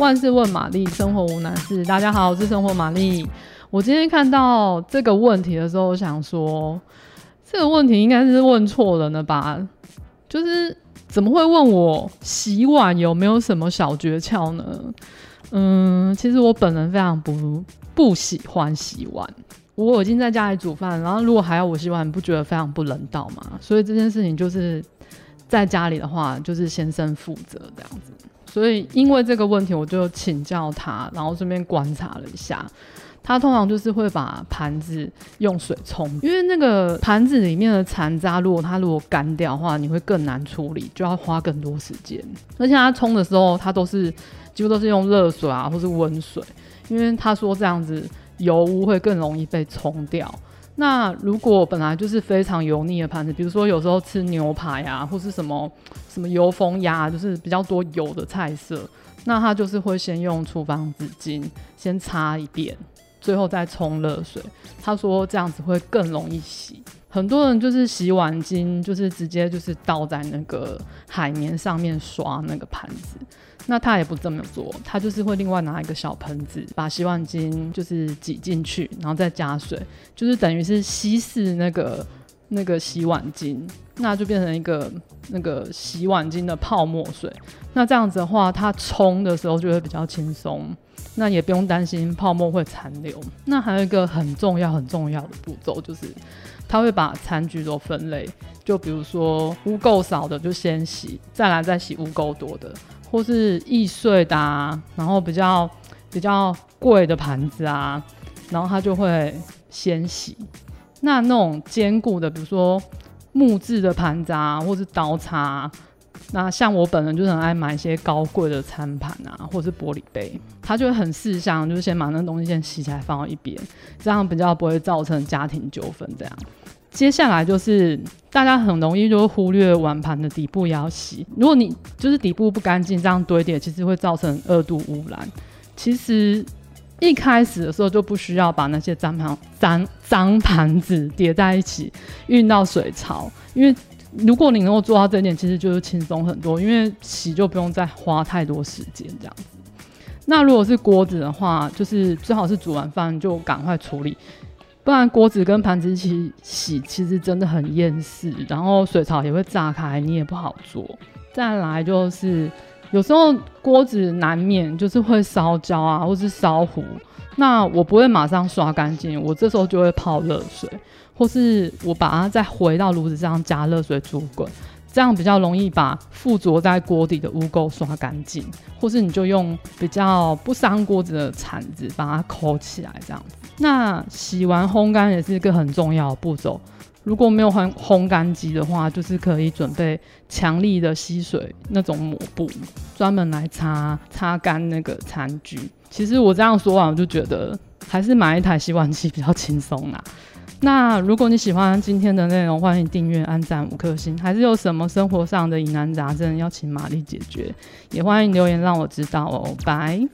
万事问玛丽，生活无难事。大家好，我是生活玛丽。我今天看到这个问题的时候，我想说，这个问题应该是问错人了吧？就是怎么会问我洗碗有没有什么小诀窍呢？嗯，其实我本人非常不不喜欢洗碗。我已经在家里煮饭，然后如果还要我洗碗，你不觉得非常不人道吗？所以这件事情就是在家里的话，就是先生负责这样子。所以，因为这个问题，我就请教他，然后顺便观察了一下。他通常就是会把盘子用水冲，因为那个盘子里面的残渣，如果它如果干掉的话，你会更难处理，就要花更多时间。而且他冲的时候，他都是几乎都是用热水啊，或是温水，因为他说这样子油污会更容易被冲掉。那如果本来就是非常油腻的盘子，比如说有时候吃牛排啊，或是什么什么油封鸭，就是比较多油的菜色，那他就是会先用厨房纸巾先擦一遍，最后再冲热水。他说这样子会更容易洗。很多人就是洗碗巾，就是直接就是倒在那个海绵上面刷那个盘子。那他也不这么做，他就是会另外拿一个小盆子，把洗碗巾就是挤进去，然后再加水，就是等于是稀释那个那个洗碗巾，那就变成一个那个洗碗巾的泡沫水。那这样子的话，它冲的时候就会比较轻松，那也不用担心泡沫会残留。那还有一个很重要很重要的步骤，就是它会把餐具都分类，就比如说污垢少的就先洗，再来再洗污垢多的。或是易碎的啊，然后比较比较贵的盘子啊，然后它就会先洗。那那种坚固的，比如说木质的盘子啊，或是刀叉，那像我本人就很爱买一些高贵的餐盘啊，或是玻璃杯，他就会很识相，就是先把那东西先洗起来放到一边，这样比较不会造成家庭纠纷这样。接下来就是大家很容易就会忽略碗盘的底部也要洗。如果你就是底部不干净，这样堆叠其实会造成二度污染。其实一开始的时候就不需要把那些脏盘脏脏盘子叠在一起运到水槽，因为如果你能够做到这一点，其实就是轻松很多，因为洗就不用再花太多时间这样子。那如果是锅子的话，就是最好是煮完饭就赶快处理。不然锅子跟盘子一起洗，其实真的很厌世，然后水槽也会炸开，你也不好做。再来就是有时候锅子难免就是会烧焦啊，或是烧糊，那我不会马上刷干净，我这时候就会泡热水，或是我把它再回到炉子上加热水煮滚。这样比较容易把附着在锅底的污垢刷干净，或是你就用比较不伤锅子的铲子把它抠起来，这样子。那洗完烘干也是一个很重要的步骤。如果没有烘烘干机的话，就是可以准备强力的吸水那种抹布，专门来擦擦干那个餐具。其实我这样说完，我就觉得还是买一台洗碗机比较轻松啦。那如果你喜欢今天的内容，欢迎订阅、按赞五颗星。还是有什么生活上的疑难杂症要请玛丽解决，也欢迎留言让我知道哦。拜。